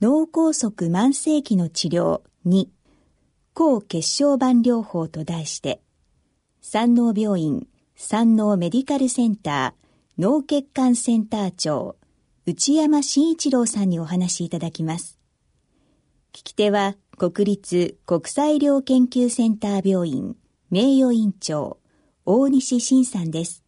脳梗塞慢性期の治療2抗血小板療法と題して山王病院山王メディカルセンター脳血管センター長内山慎一郎さんにお話しいただきます。聞き手は国立国際医療研究センター病院名誉院長大西晋さんです。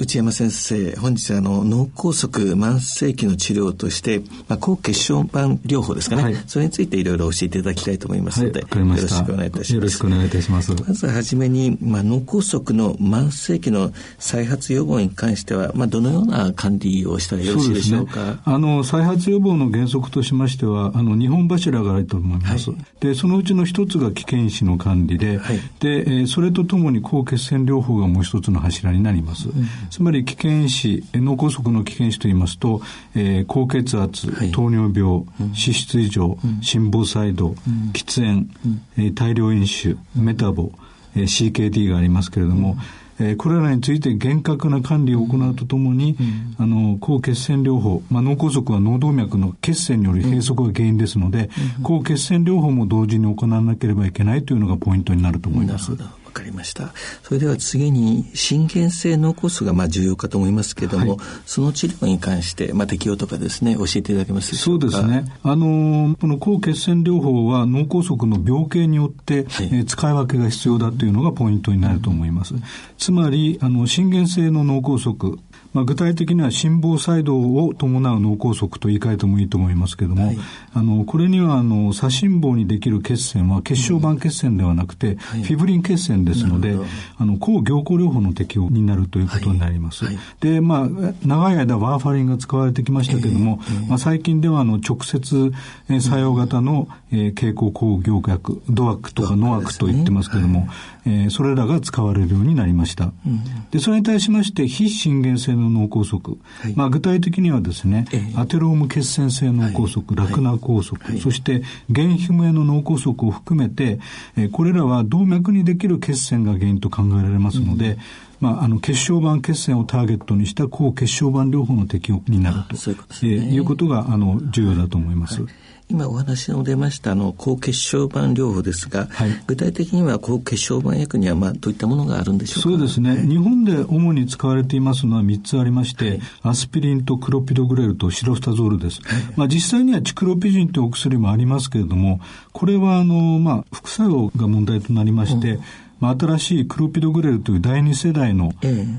内山先生、本日あの脳梗塞慢性期の治療として、まあ、抗血小板療法ですかね、はい、それについていろいろ教えていただきたいと思いますので、はい、よろしくお願いいたします。よろしくお願いいたします。まずはじめに、まあ、脳梗塞の慢性期の再発予防に関しては、まあ、どのような管理をしたらよろしいでしょうか？ね、あの再発予防の原則としましては、あの日本柱があると思います。はい、で、そのうちの一つが危険死の管理で、はい、で、それとともに抗血栓療法がもう一つの柱になります。うん、つまり危険死、脳梗塞の危険死といいますと、えー、高血圧、はい、糖尿病、脂質異常、心房細動、喫煙、えー、大量飲酒、メタボ、えー、CKD がありますけれども、えー、これらについて厳格な管理を行うとともに、うん、あの抗血栓療法、まあ、脳梗塞は脳動脈の血栓による閉塞が原因ですので、うん、抗血栓療法も同時に行わなければいけないというのがポイントになると思います。わかりました。それでは次に心原性脳梗塞がまあ重要かと思いますけれども、はい、その治療に関してまあ適用とかですね教えていただけますでしょうか？そうですね。あのこの抗血栓療法は脳梗塞の病形によって、はい、えー、使い分けが必要だというのがポイントになると思います。うん、つまりあの心原性の脳梗塞まあ、具体的には心房細動を伴う脳梗塞と言い換えてもいいと思いますけれども、はい、あのこれにはあの左心房にできる血栓は血小板血栓ではなくて、フィブリン血栓ですので、あの抗凝固療法の適用になるということになります。はい、で、まあ、長い間ワーファリンが使われてきましたけれども、えーえー、まあ、最近ではあの直接作用型の、えー、経口抗凝固薬、ドアックとかノアックと言ってますけれども、えー、それらが使われるようになりました。うん、で、それに対しまして、非心原性の脳梗塞、はい、まあ、具体的にはですね、えー、アテローム血栓性脳梗塞、ラクナ梗塞、はい、そして原皮無の脳梗塞を含めて、えー、これらは動脈にできる血栓が原因と考えられますので、うん。まあ、あの血小板血栓をターゲットにした抗血小板療法の適用になるということ、ね、えー、いうことがあの重要だと思います。はい今お話の出ましたあの抗血小板療法ですが、はい、具体的には抗血小板薬にはまあどういったものがあるんでしょうか？そうですね、はい、日本で主に使われていますのは3つありまして、はい、アスピリンとクロピドグレルとシロフタゾールです、まあ、実際にはチクロピジンというお薬もありますけれどもこれはあの、まあ、副作用が問題となりまして、うんまあ、新しいクロピドグレルという第二世代の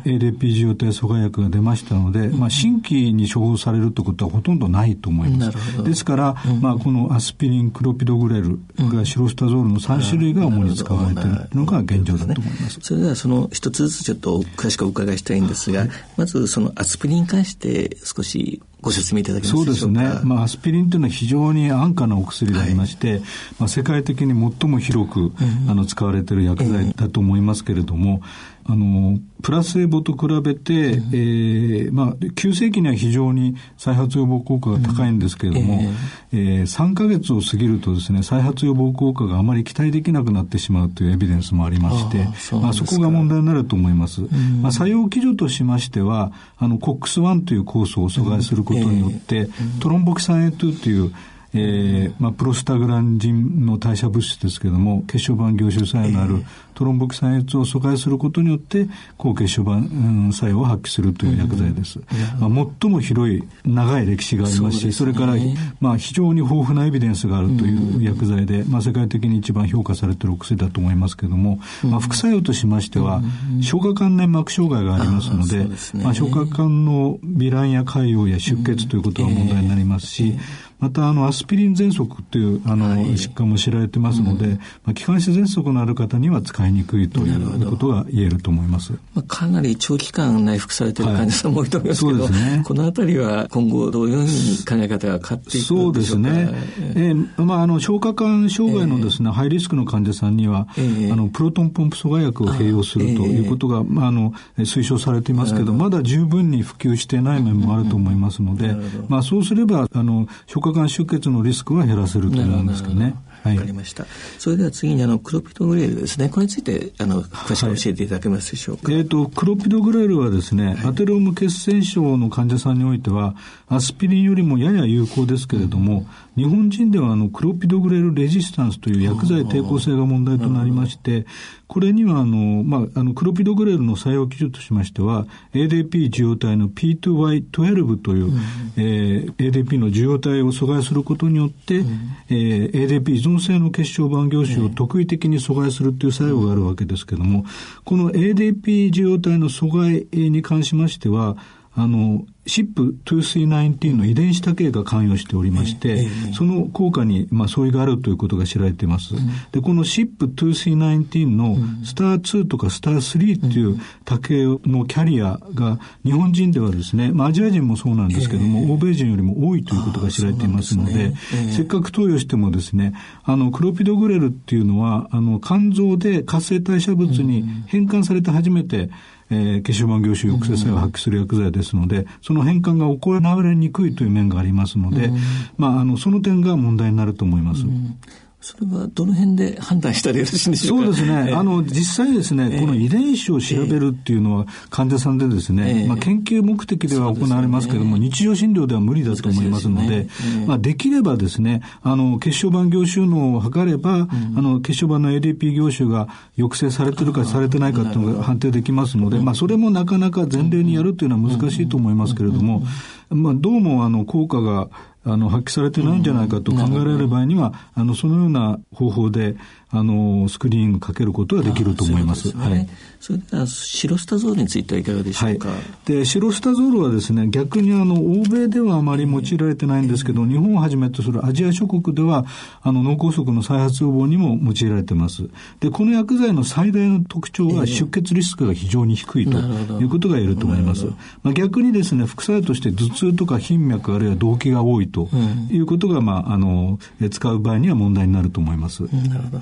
ADPGO 体阻害薬が出ましたので、まあ、新規に処方されるということはほとんどないと思います。ですから、まあ、このアスピリン、クロピドグレル、それからシロスタゾールの3種類が主に使われているのが現状だと思います。それではその一つずつちょっと詳しくお伺いしたいんですが、まずそのアスピリンに関して少しご説明いただけますでしょうか？そうですね。まあ、アスピリンというのは非常に安価なお薬でありまして、はい、まあ、世界的に最も広く、うん、あの使われている薬剤だと思いますけれども、あの、プラスエボと比べて、うん、えー、まあ、急性期には非常に再発予防効果が高いんですけれども、うん、ええー、3ヶ月を過ぎるとですね、再発予防効果があまり期待できなくなってしまうというエビデンスもありまして、そまあ、そこが問題になると思います。うん、まあ、作用基準としましては、あの、COX-1 という酵素を阻害することによって、トロンボキサン A2 というえーまあ、プロスタグランジンの代謝物質ですけれども血小板凝集作用のあるトロンボキサン A2 を阻害することによって抗血小板、うん、作用を発揮するという薬剤です、まあ、最も広い長い歴史がありますしそ、ね,、れから、まあ、非常に豊富なエビデンスがあるという薬剤で、まあ、世界的に一番評価されているお薬だと思いますけれども、まあ、副作用としましては、消化管粘膜障害がありますので、まあ、消化管の糜爛や潰瘍や出血ということが問題になりますし、またあのアスピリン喘息っていうあの、はい、疾患も知られてますので、うん、まあ、気管支喘息のある方には使いにくいということが言えると思います。まあ、かなり長期間内服されてい。る患者さんも多いと思いますけど、はい、ね、このあたりは今後どういうふうに考え方が変わっていくそうですね。えー、まあ、あの、消化管障害のですね、えー、ハイリスクの患者さんには、えー、あの、プロトンポンプ阻害薬を併用するということが、まあ、あの、推奨されていますけど、まだ十分に普及していない面もあると思いますので、まあ、そうすれば、あの、消化管出血のリスクは減らせると思うんですけどね。わかりました。それでは次にあのクロピドグレールですね。これについてあの詳しく教えていただけますでしょうか？はい、えっ、ー、とクロピドグレールはですね、はい、アテローム血栓症の患者さんにおいてはアスピリンよりもやや有効ですけれども、日本人ではあのクロピドグレールレジスタンスという薬剤抵抗性が問題となりまして、これにはあの、まあ、あのクロピドグレールの採用基準としましては ADP 受容体の P2Y12 という、うん、えー、ADP の受容体を阻害することによって、うん、えー、ADP 依存性の血小板凝集を特異的に阻害するという作用があるわけですけれども、この ADP 受容体の阻害に関しましてはあの、SIP2C19 の遺伝子多形が関与しておりまして、その効果に、まあ、相違があるということが知られています。で、この SIP2C19 のスター2とかスター3っていう多形のキャリアが日本人ではですね、まあ、アジア人もそうなんですけども、欧米人よりも多いということが知られていますので、せっかく投与してもですね、あの、クロピドグレルっていうのは、あの、肝臓で活性代謝物に変換されて初めて、えー、血小板凝集抑制作用を発揮する薬剤ですので、その変換が行われにくいという面がありますので、まあ、あの、その点が問題になると思います。それはどの辺で判断したらよろしいんでしょうか？そうですね。えー、あの、実際ですね、えー、この遺伝子を調べるっていうのは患者さんでですね、えー、まあ、研究目的では行われますけれども、ね、日常診療では無理だと思いますので、でね、まあ、できればですね、あの、血小板凝集能を測れば、うん、あの、血小板の ADP 凝集が抑制されてるかされてないかっていうのが判定できますので、まあ、それもなかなか前例にやるっていうのは難しいと思いますけれども、まあ、どうも、あの、効果が、あの、発揮されてないんじゃないかと考えられる場合には、あの、そのような方法で、あの、スクリーニングかけることができると思います。ね、はい。それでは、シロスタゾールについてはいかがでしょうか？はい、で、シロスタゾールはですね、逆にあの、欧米ではあまり用いられてないんですけど、日本をはじめとするアジア諸国では、あの、脳梗塞の再発予防にも用いられてます。で、この薬剤の最大の特徴は出血リスクが非常に低いということが言えると思います。まあ、逆にですね、副作用として頭痛とか頻脈あるいは動悸が多いということが、まあ、あの、使う場合には問題になると思います。なるほど。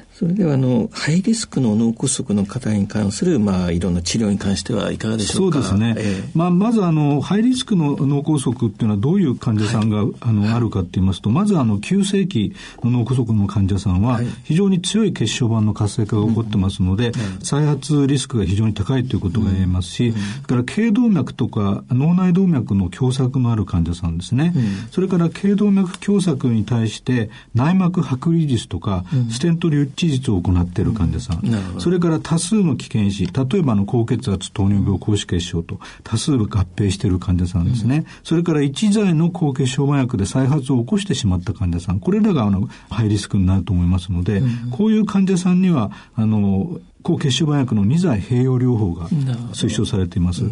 それではあのハイリスクの脳梗塞の方に関するまあいろんな治療に関してはいかがでしょうか？そうですね。えー、まあまずあのハイリスクの脳梗塞っていうのはどういう患者さんが、はい、あのあるかって言いますと、まずあの急性期の脳梗塞の患者さんは非常に強い血小板の活性化が起こってますので、はい、再発リスクが非常に高いということが言えますし、うん、それから頸動脈とか脳内動脈の狭窄のある患者さんですね。うん、それから頸動脈狭窄に対して内膜剥離術とか、ステントリュッチ術を行っている患者さん、うん、それから多数の危険因子例えばの高血圧糖尿病高脂血症と多数合併している患者さんですね、うん、それから一剤の高血小板薬で再発を起こしてしまった患者さん。これらがあのハイリスクになると思いますので、うん、こういう患者さんにはあの抗血小板薬の2剤併用療法が推奨されています。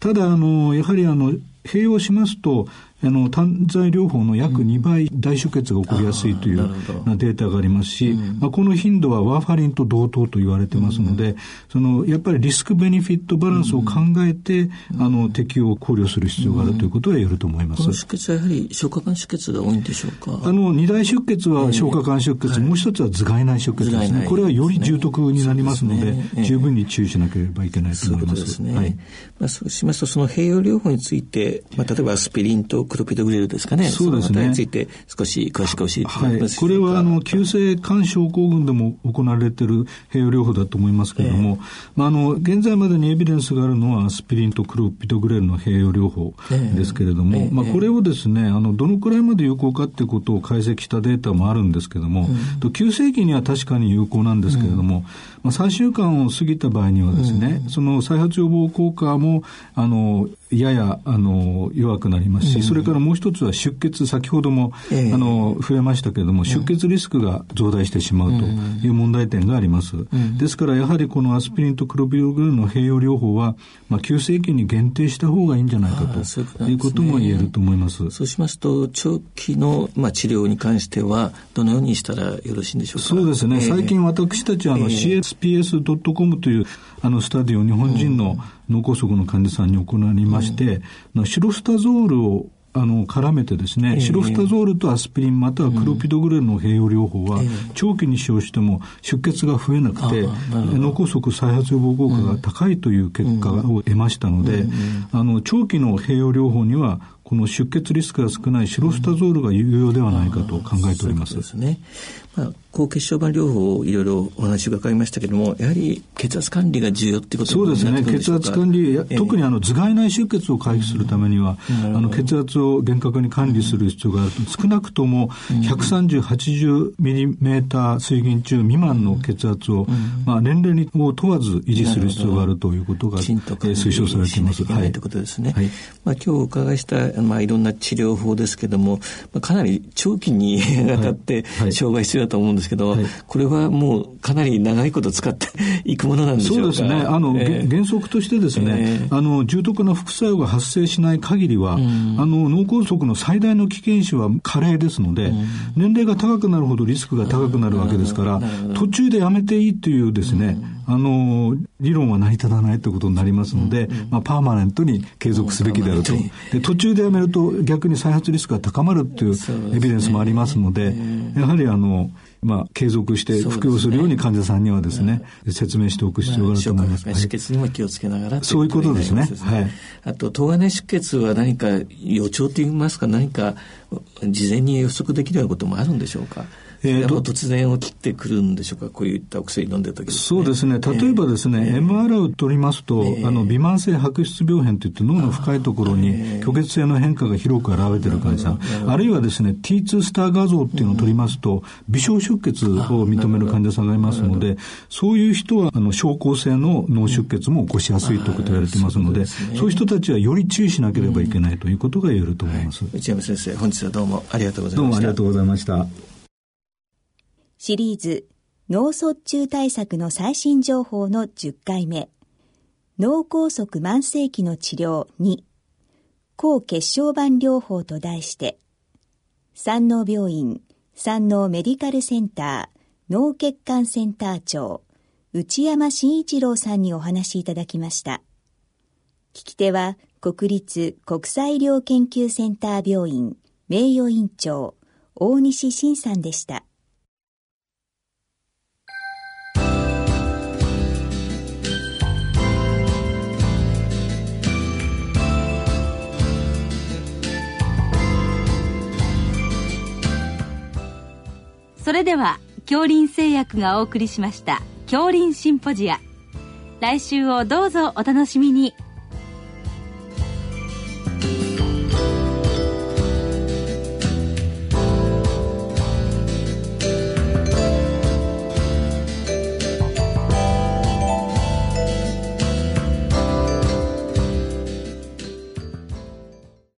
ただ、あの、やはりあの、併用しますと、あの単剤療法の約2倍大出血が起こりやすいというなデータがありますし、まあ、この頻度はワーファリンと同等と言われてますので、そのやっぱりリスクベネフィットバランスを考えて、あの適用を考慮する必要があるということは言えると思います。出血はやはり消化管出血が多いんでしょうか？あの二大出血は消化管出血、もう一つは頭蓋内出血ですね。これはより重篤になりますので、十分に注意しなければいけないと思います。そうですね。はい、まあ、そうしますと、その併用療法について、まあ、例えばアスピリンとクロピドグレルですかね。そうですね。について少し詳しく教えていただけますか、はい、これはあの急性肝症候群でも行われている併用療法だと思いますけれども、えー、まあ、あの現在までにエビデンスがあるのはアスピリンとクロピドグレルの併用療法ですけれども、えー、まあ、これをですねあのどのくらいまで有効かっていうことを解析したデータもあるんですけれども、うん、急性期には確かに有効なんですけれども、うん、まあ、3週間を過ぎた場合にはですね、うん、その再発予防効果もあのややあの弱くなりますし、うん、それからもう一つは出血先ほども、えー、あの増えましたけれども、出血リスクが増大してしまうという問題点があります、うん、ですからやはりこのアスピリンとクロビドグルの併用療法は、まあ、急性期に限定した方がいいんじゃないかということも言えると思います。そうしますと長期の、まあ、治療に関してはどのようにしたらよろしいんでしょうか？そうですね、えー、最近私たちあの、えー、CSPS.com というあのスタディを日本人の脳梗塞の患者さんに行いまして、うん、シロスタゾールをあの絡めてですね、シロフタゾールとアスピリンまたはクロピドグレルの併用療法は、長期に使用しても出血が増えなくて、脳梗塞再発予防効果が高いという結果を得ましたので、あの長期の併用療法にはこの出血リスクが少ないシロスタゾールが有用ではないかと考えております。そうですね。まあ、高血小板療法をいろいろお話伺いましたけれども、やはり血圧管理が重要ってことそうですね。血圧管理、えー、特にあの頭蓋内出血を回避するためには、うん、あの血圧を厳格に管理する必要があると、少なくとも130、80ミリメーター水銀中未満の血圧を、うん、まあ、年齢を問わず維持する必要があるということが、えー、推奨されています。はい。ということですね。はい、まあ、今日お伺いした、まあ、いろんな治療法ですけども、まあ、かなり長期に わたって、障害必要だと思うんですけど、はい、これはもうかなり長いこと使っていくものなんでしそうですね。あの、えー、原則としてですね、えー、あの、重篤な副作用が発生しない限りは、うん、あの、脳梗塞の最大の危険種は加齢ですので、うん、年齢が高くなるほどリスクが高くなるわけですから、途中でやめていいというですね、うん、あの、理論は成り立たないということになりますので、まあ、パーマネントに継続すべきであると。で途中でやめると逆に再発リスクが高まるというエビデンスもありますので、やはりあの、まあ、継続して服用するように患者さんにはですね、説明しておく必要があると思います。出血にも気をつけながらそういうことですね。はい。あと、東金出血は何か予兆といいますか、何か事前に予測できるようなこともあるんでしょうか？えーと、突然起きてくるんでしょうか、こういったお薬飲んでる時、ね、そうですね、例えばですね、えー、MR を取りますと、えー、あの微慢性白質病変といって脳の深いところに虚血性の変化が広く現れている患者さん、あるいはですね、T2 スター画像っていうのを取りますと、微小出血を認める患者さんがいますので、そういう人はあの症候性の脳出血も起こしやすいということ言われていますので、そういう人たちはより注意しなければいけないということが言えると思います。内山先生、本日はどうもありがとうございました。どうもありがとうございました。シリーズ脳卒中対策の最新情報の10回目。脳梗塞慢性期の治療2抗血小板療法と題して。山王病院山王メディカルセンター脳血管センター長内山真一郎さんにお話しいただきました。聞き手は国立国際医療研究センター病院名誉院長大西晋さんでした。それでは恐林製薬がお送りしました恐林シンポジア来週をどうぞお楽しみに